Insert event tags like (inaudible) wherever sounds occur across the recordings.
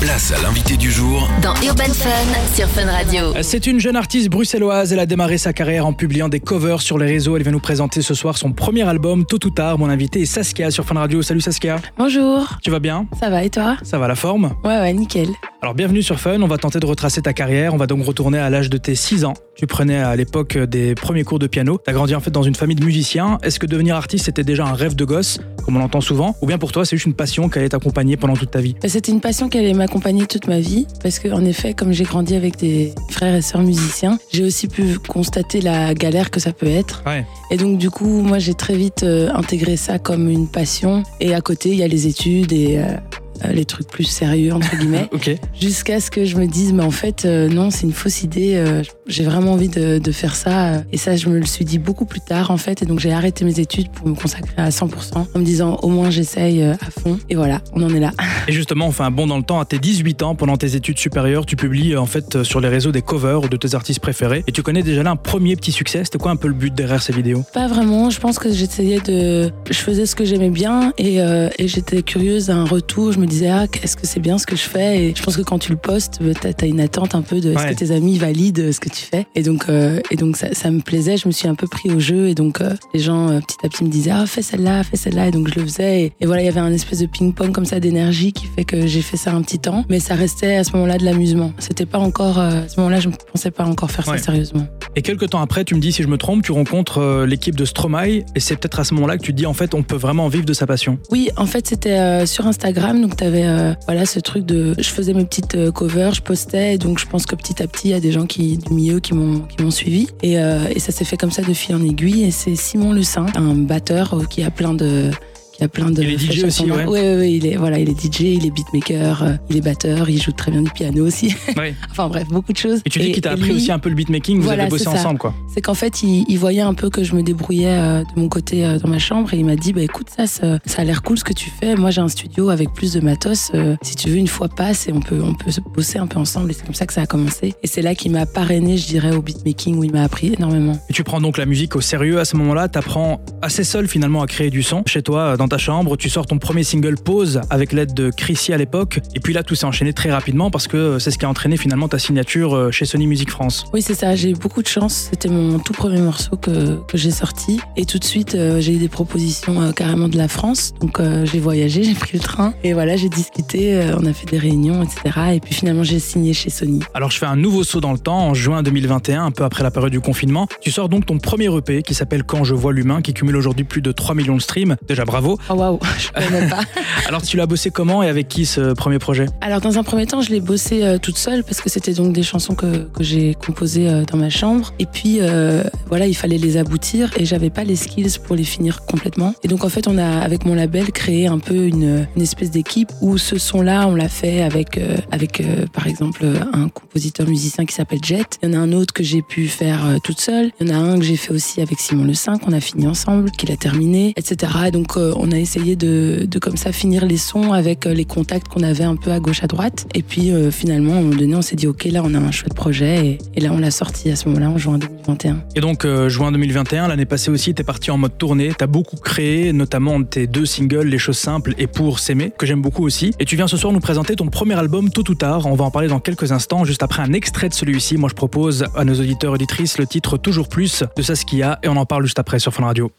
Place à l'invité du jour dans Urban Fun sur Fun Radio. C'est une jeune artiste bruxelloise. Elle a démarré sa carrière en publiant des covers sur les réseaux. Elle vient nous présenter ce soir son premier album, Tôt ou tard. Mon invité est Saskia sur Fun Radio. Salut Saskia. Bonjour. Tu vas bien? Ça va et toi? Ça va la forme? Ouais, ouais, nickel. Alors bienvenue sur Fun. On va tenter de retracer ta carrière. On va donc retourner à l'âge de tes 6 ans. Tu prenais à l'époque des premiers cours de piano. Tu as grandi en fait dans une famille de musiciens. Est-ce que devenir artiste c'était déjà un rêve de gosse, comme on l'entend souvent? Ou bien pour toi c'est juste une passion qui allait t'accompagner pendant toute ta vie? Bah, C'était une passion qui allait m'accompagner toute ma vie parce que en effet, comme j'ai grandi avec des frères et sœurs musiciens, j'ai aussi pu constater la galère que ça peut être. Ouais. Et donc du coup, moi j'ai très vite euh, intégré ça comme une passion. Et à côté, il y a les études et euh, les trucs plus sérieux entre guillemets. (laughs) Jusqu'à ce que je me dise, mais en fait, euh, non, c'est une fausse idée. euh, j'ai vraiment envie de, de faire ça. euh, Et ça, je me le suis dit beaucoup plus tard, en fait. Et donc, j'ai arrêté mes études pour me consacrer à 100%, en me disant, au moins, j'essaye euh, à fond. Et voilà, on en est là. (laughs) Et justement, on fait un bond dans le temps. À tes 18 ans, pendant tes études supérieures, tu publies euh, en fait euh, sur les réseaux des covers de tes artistes préférés. Et tu connais déjà là un premier petit succès. C'était quoi un peu le but derrière ces vidéos? Pas vraiment. Je pense que j'essayais de. Je faisais ce que j'aimais bien et, euh, et j'étais curieuse d'un retour. Je me disais, ah, est-ce que c'est bien ce que je fais? Et je pense que quand tu le postes, euh, t'as as une attente un peu de est-ce Ouais. que tes amis valident ce que tu fais? Et donc, euh, et donc ça, ça me plaisait. Je me suis un peu pris au jeu et donc euh, les gens euh, petit à petit me disaient, ah, fais celle-là, fais celle-là. Et donc je le faisais. Et, et voilà, il y avait un espèce de ping-pong comme ça d'énergie qui fait que j'ai fait ça un petit temps. Mais ça restait à ce moment-là de l'amusement. C'était pas encore. euh, à ce moment-là, je ne pensais pas encore faire Ouais. ça sérieusement. Et quelques temps après, tu me dis si je me trompe, tu rencontres euh, l'équipe de Stromae. Et c'est peut-être à ce moment-là que tu te dis en fait on peut vraiment vivre de sa passion. Oui, en fait, c'était euh, sur Instagram. Donc, tu avais voilà, ce truc de. Je faisais mes petites euh, covers, je postais. Et donc, je pense que petit à petit, il y a des gens qui, du milieu qui m'ont suivi. Et, euh, et ça s'est fait comme ça de fil en aiguille. Et c'est Simon Saint, un batteur euh, qui a plein de. Qui a plein de Il est DJ aussi, ouais. Ouais, ouais, il est, voilà, il est DJ, il est beatmaker, euh, il est batteur, il joue très bien du piano aussi. (laughs) Ouais. enfin, bref, beaucoup de choses. Et tu dis qu'il t'a appris lui, aussi un peu le beatmaking. Vous Voilà, avez bossé ensemble quoi. c'est qu'en fait, il, il voyait un peu que je me débrouillais euh, de mon côté euh, dans ma chambre et il m'a dit bah écoute ça, ça, ça a l'air cool ce que tu fais. Moi j'ai un studio avec plus de matos. si tu veux une fois passe et on peut on peut se bosser un peu ensemble et c'est comme ça que ça a commencé. Et c'est là qu'il m'a parrainé, je dirais, au beatmaking où il m'a appris énormément. Et tu prends donc la musique au sérieux à ce moment-là. T'apprends assez seul finalement à créer du son chez toi, dans ta chambre. Tu sors ton premier single Pause avec l'aide de Chrissy à l'époque. Et puis là, tout s'est enchaîné très rapidement parce que c'est ce qui a entraîné finalement ta signature euh, chez Sony Music France. Oui c'est ça. J'ai eu beaucoup de chance. C'était mon tout premier morceau que que j'ai sorti et tout de suite euh, j'ai eu des propositions euh, carrément de la France. Donc euh, j'ai voyagé, (laughs) j'ai pris le train et voilà j'ai discuté. euh, on a fait des réunions etc. Et puis finalement j'ai signé chez Sony. Alors je fais un nouveau saut dans le temps en juin 2021, un peu après la période du confinement. Tu sors donc ton premier EP qui s'appelle Quand je vois l'humain, qui cumule aujourd'hui plus de 3 millions de streams. Déjà bravo. Oh waouh, (laughs) je connais pas. (laughs) Alors tu l'as bossé comment et avec qui ce premier projet? Alors dans un premier temps, je l'ai bossé euh, toute seule parce que c'était donc des chansons que, que j'ai composées euh, dans ma chambre. Et puis euh, voilà, il fallait les aboutir et j'avais pas les skills pour les finir complètement. Et donc en fait, on a avec mon label créé un peu une, une espèce d'équipe où ce son-là, on l'a fait avec avec par exemple un compositeur musicien qui s'appelle Jet. Il y en a un autre que j'ai pu faire toute seule. Il y en a un que j'ai fait aussi avec Simon Le Saint qu'on a fini ensemble, qu'il a terminé, etc. Et donc on a essayé de, de comme ça finir les sons avec euh, les contacts qu'on avait un peu à gauche à droite. Et puis euh, finalement, à un moment donné, on s'est dit ok, là on a un chouette projet et, et là on l'a sorti à ce moment-là en juin 2021. Et donc, euh, juin 2021, l'année passée aussi, t'es parti en mode tournée. T'as beaucoup créé, notamment tes deux singles, Les choses simples et Pour s'aimer, que j'aime beaucoup aussi. Et tu viens ce soir nous présenter ton premier album, Tôt ou tard. On va en parler dans quelques instants. Juste après un extrait de celui-ci, moi je propose à nos auditeurs et auditrices le titre Toujours plus de Saskia. Et on en parle juste après sur Fun Radio.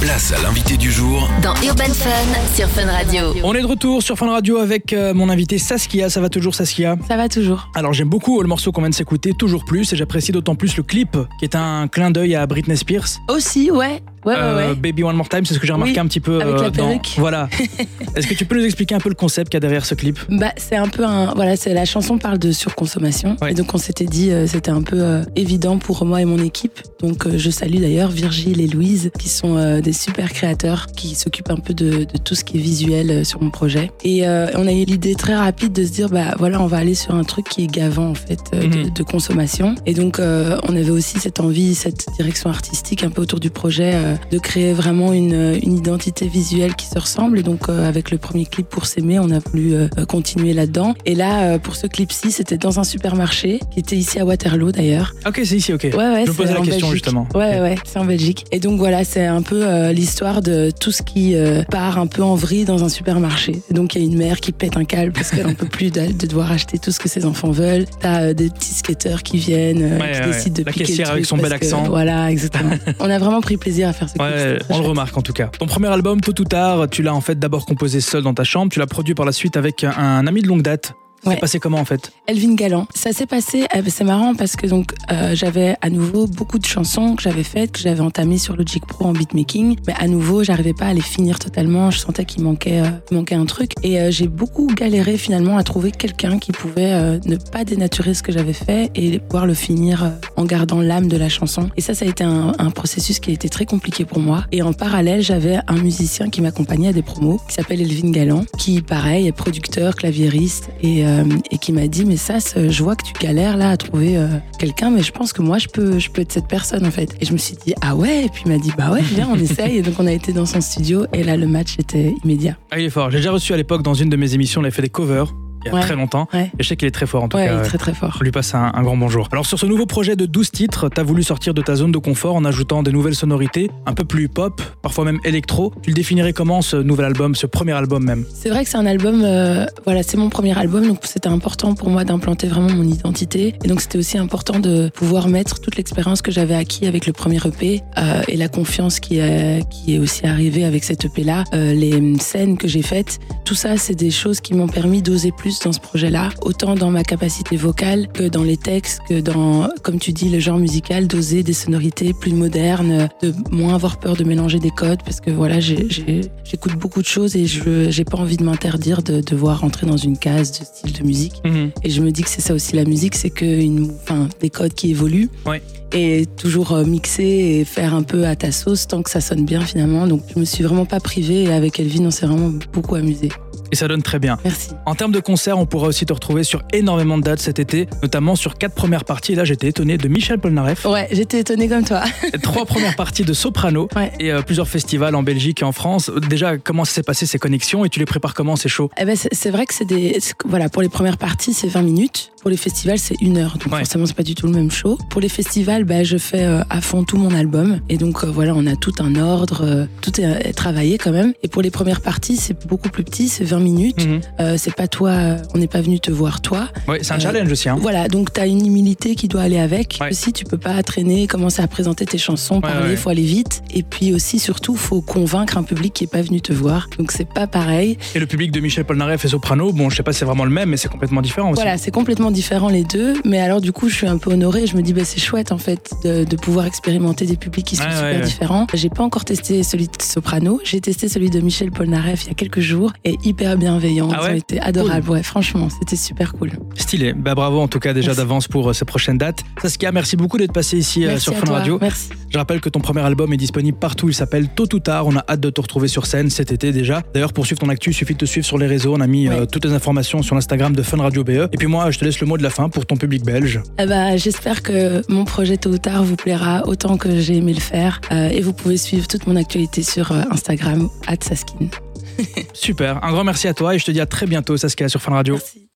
Place à l'invité du jour Dans Urban Fun sur Fun Radio. On est de retour sur Fun Radio avec euh, mon invité Saskia. Ça va toujours, Saskia? Ça va toujours. Alors j'aime beaucoup le morceau qu'on vient de s'écouter, toujours plus, et j'apprécie d'autant plus le clip, qui est un clin d'œil à Britney Spears. Aussi, ouais. Ouais, ouais, Euh, ouais. Baby One More Time, c'est ce que j'ai remarqué Oui, un petit peu. avec la dans- perruque. Voilà. (laughs) Est-ce que tu peux nous expliquer un peu le concept qu'il y a derrière ce clip? Bah, c'est un peu un. Voilà, c'est la chanson parle de surconsommation. Ouais. Et donc, on s'était dit, euh, c'était un peu euh, évident pour moi et mon équipe. Donc, euh, je salue d'ailleurs Virgile et Louise, qui sont euh, des super créateurs, qui s'occupent un peu de, de tout ce qui est visuel euh, sur mon projet. Et euh, on a eu l'idée très rapide de se dire, bah voilà, on va aller sur un truc qui est gavant, en fait, euh, de, Mhm. de consommation. Et donc, euh, on avait aussi cette envie, cette direction artistique un peu autour du projet, euh, euh, de créer vraiment une, une identité visuelle qui se ressemble. Et donc, euh, avec le premier clip pour s'aimer, on a voulu euh, continuer là-dedans. Et là, euh, pour ce clip-ci, c'était dans un supermarché qui était ici à Waterloo d'ailleurs. Ok, c'est ici, ok. Ouais, ouais, Je me posais la question Belgique. justement. Ouais, ouais, c'est en Belgique. Et donc voilà, c'est un peu euh, l'histoire de tout ce qui euh, part un peu en vrille dans un supermarché. Et donc il y a une mère qui pète un câble parce qu'elle en peut plus de, de devoir acheter tout ce que ses enfants veulent. T'as euh, des petits skateurs qui viennent, euh, Ouais, qui ouais, décident de la piquer le caissière avec truc son bel parce que- accent. Voilà, exactement. (laughs) on a vraiment pris plaisir à faire ce. Ouais, on le remarque en tout cas. Ton premier album, Tôt ou Tard, tu l'as en fait d'abord composé seul dans ta chambre, tu l'as produit par la suite avec un ami de longue date. C'est Ouais. passé comment en fait Elvin Galland. Ça s'est passé, euh, c'est marrant parce que donc euh, j'avais à nouveau beaucoup de chansons que j'avais faites, que j'avais entamées sur Logic Pro en beatmaking, mais à nouveau j'arrivais pas à les finir totalement. Je sentais qu'il manquait, euh, manquait un truc et euh, j'ai beaucoup galéré finalement à trouver quelqu'un qui pouvait ne pas dénaturer ce que j'avais fait et pouvoir le finir en gardant l'âme de la chanson. Et ça, ça a été un, un processus qui a été très compliqué pour moi. Et en parallèle, j'avais un musicien qui m'accompagnait à des promos, qui s'appelle Elvin Galland, qui pareil est producteur, claviériste et, euh, et qui m'a dit mais ça, c'est- je vois que tu galères là à trouver euh, quelqu'un, mais je pense que moi je peux, je peux être cette personne en fait. Et je me suis dit ah ouais, et puis m'a dit bah ouais, viens on essaye. Et donc on a été dans son studio et là le match était immédiat. Ah, il est fort. J'ai déjà reçu à l'époque dans une de mes émissions, il avait fait des covers il y a Ouais. très longtemps. Ouais. Et je sais qu'il est très fort en tout Ouais, cas. il est très très fort. On lui passe un, un grand bonjour. Alors sur ce nouveau projet de 12 titres, t'as voulu sortir de ta zone de confort en ajoutant des nouvelles sonorités, un peu plus pop, parfois même électro. Tu le définirais comment ce nouvel album, ce premier album même? C'est vrai que c'est un album, euh, voilà, c'est mon premier album, donc c'était important pour moi d'implanter vraiment mon identité. Et donc c'était aussi important de pouvoir mettre toute l'expérience que j'avais acquis avec le premier EP euh, et la confiance qui est, qui est aussi arrivée avec cet EP-là, euh, les scènes que j'ai faites, tout ça, c'est des choses qui m'ont permis d'oser plus dans ce projet-là, autant dans ma capacité vocale que dans les textes, que dans, comme tu dis, le genre musical, d'oser des sonorités plus modernes, de moins avoir peur de mélanger des codes, parce que voilà, j'écoute beaucoup de choses et je j'ai pas envie de m'interdire de devoir rentrer dans une case de style de musique. Et je me dis que c'est ça aussi la musique, c'est que une, enfin, des codes qui évoluent. Ouais. Et toujours euh, mixer et faire un peu à ta sauce tant que ça sonne bien finalement. Donc je me suis vraiment pas privée et avec Elvin on s'est vraiment beaucoup amusé. Et ça donne très bien. Merci. En termes de concerts, on pourra aussi te retrouver sur énormément de dates cet été, notamment sur quatre premières parties. Et là, j'étais étonné de Michel Polnareff, Ouais, j'étais étonnée comme toi. (laughs) trois premières parties de Soprano Ouais. et euh, plusieurs festivals en Belgique et en France. Déjà, comment ça s'est passé ces connexions et tu les prépares comment ces shows? Eh ben, c'est vrai que c'est des. Voilà, pour les premières parties, c'est 20 minutes. Pour les festivals, c'est une heure. Donc Ouais. forcément, c'est pas du tout le même show. Pour les festivals, bah, je fais euh, à fond tout mon album. Et donc, euh, voilà, on a tout un ordre. tout est, est travaillé quand même. Et pour les premières parties, c'est beaucoup plus petit. C'est 20 minutes. Mhm. Euh, c'est pas toi. on n'est pas venu te voir toi. Ouais, c'est un Euh, challenge aussi. Hein. Voilà, donc tu as une humilité qui doit aller avec. Ouais. Aussi, tu peux pas traîner, commencer à présenter tes chansons, parler, ouais. faut aller vite. Et puis aussi, surtout, faut convaincre un public qui est pas venu te voir. Donc c'est pas pareil. Et le public de Michel Polnareff et Soprano, bon, je sais pas si c'est vraiment le même, mais c'est complètement différent aussi. Voilà, c'est complètement différent les deux. Mais alors, du coup, je suis un peu honorée. Je me dis, bah, c'est chouette, en fait, de, de pouvoir expérimenter des publics qui sont Ouais, super ouais, ouais. différents. J'ai pas encore testé celui de Soprano. J'ai testé celui de Michel Polnareff il y a quelques jours et hyper bienveillant. Ah Ils ouais ont été adorables. Ouais, franchement, c'était super cool. Stylé. Bah, bravo en tout cas déjà d'avance pour euh, ces prochaines dates. Saskia, merci beaucoup d'être passé ici euh, sur Fun. Radio. Merci. Je rappelle que ton premier album est disponible partout. Il s'appelle Tôt ou Tard. On a hâte de te retrouver sur scène cet été déjà. D'ailleurs, pour suivre ton actu, il suffit de te suivre sur les réseaux. On a mis euh, Ouais. toutes les informations sur l'Instagram de Fun Radio BE. Et puis moi, je te laisse le mot de la fin pour ton public belge. Eh ben, J'espère que mon projet tôt ou tard vous plaira autant que j'ai aimé le faire. Euh, et vous pouvez suivre toute mon actualité sur Instagram, Saskin. Super. Un grand merci à toi et je te dis à très bientôt, Saskia, sur Fun Radio.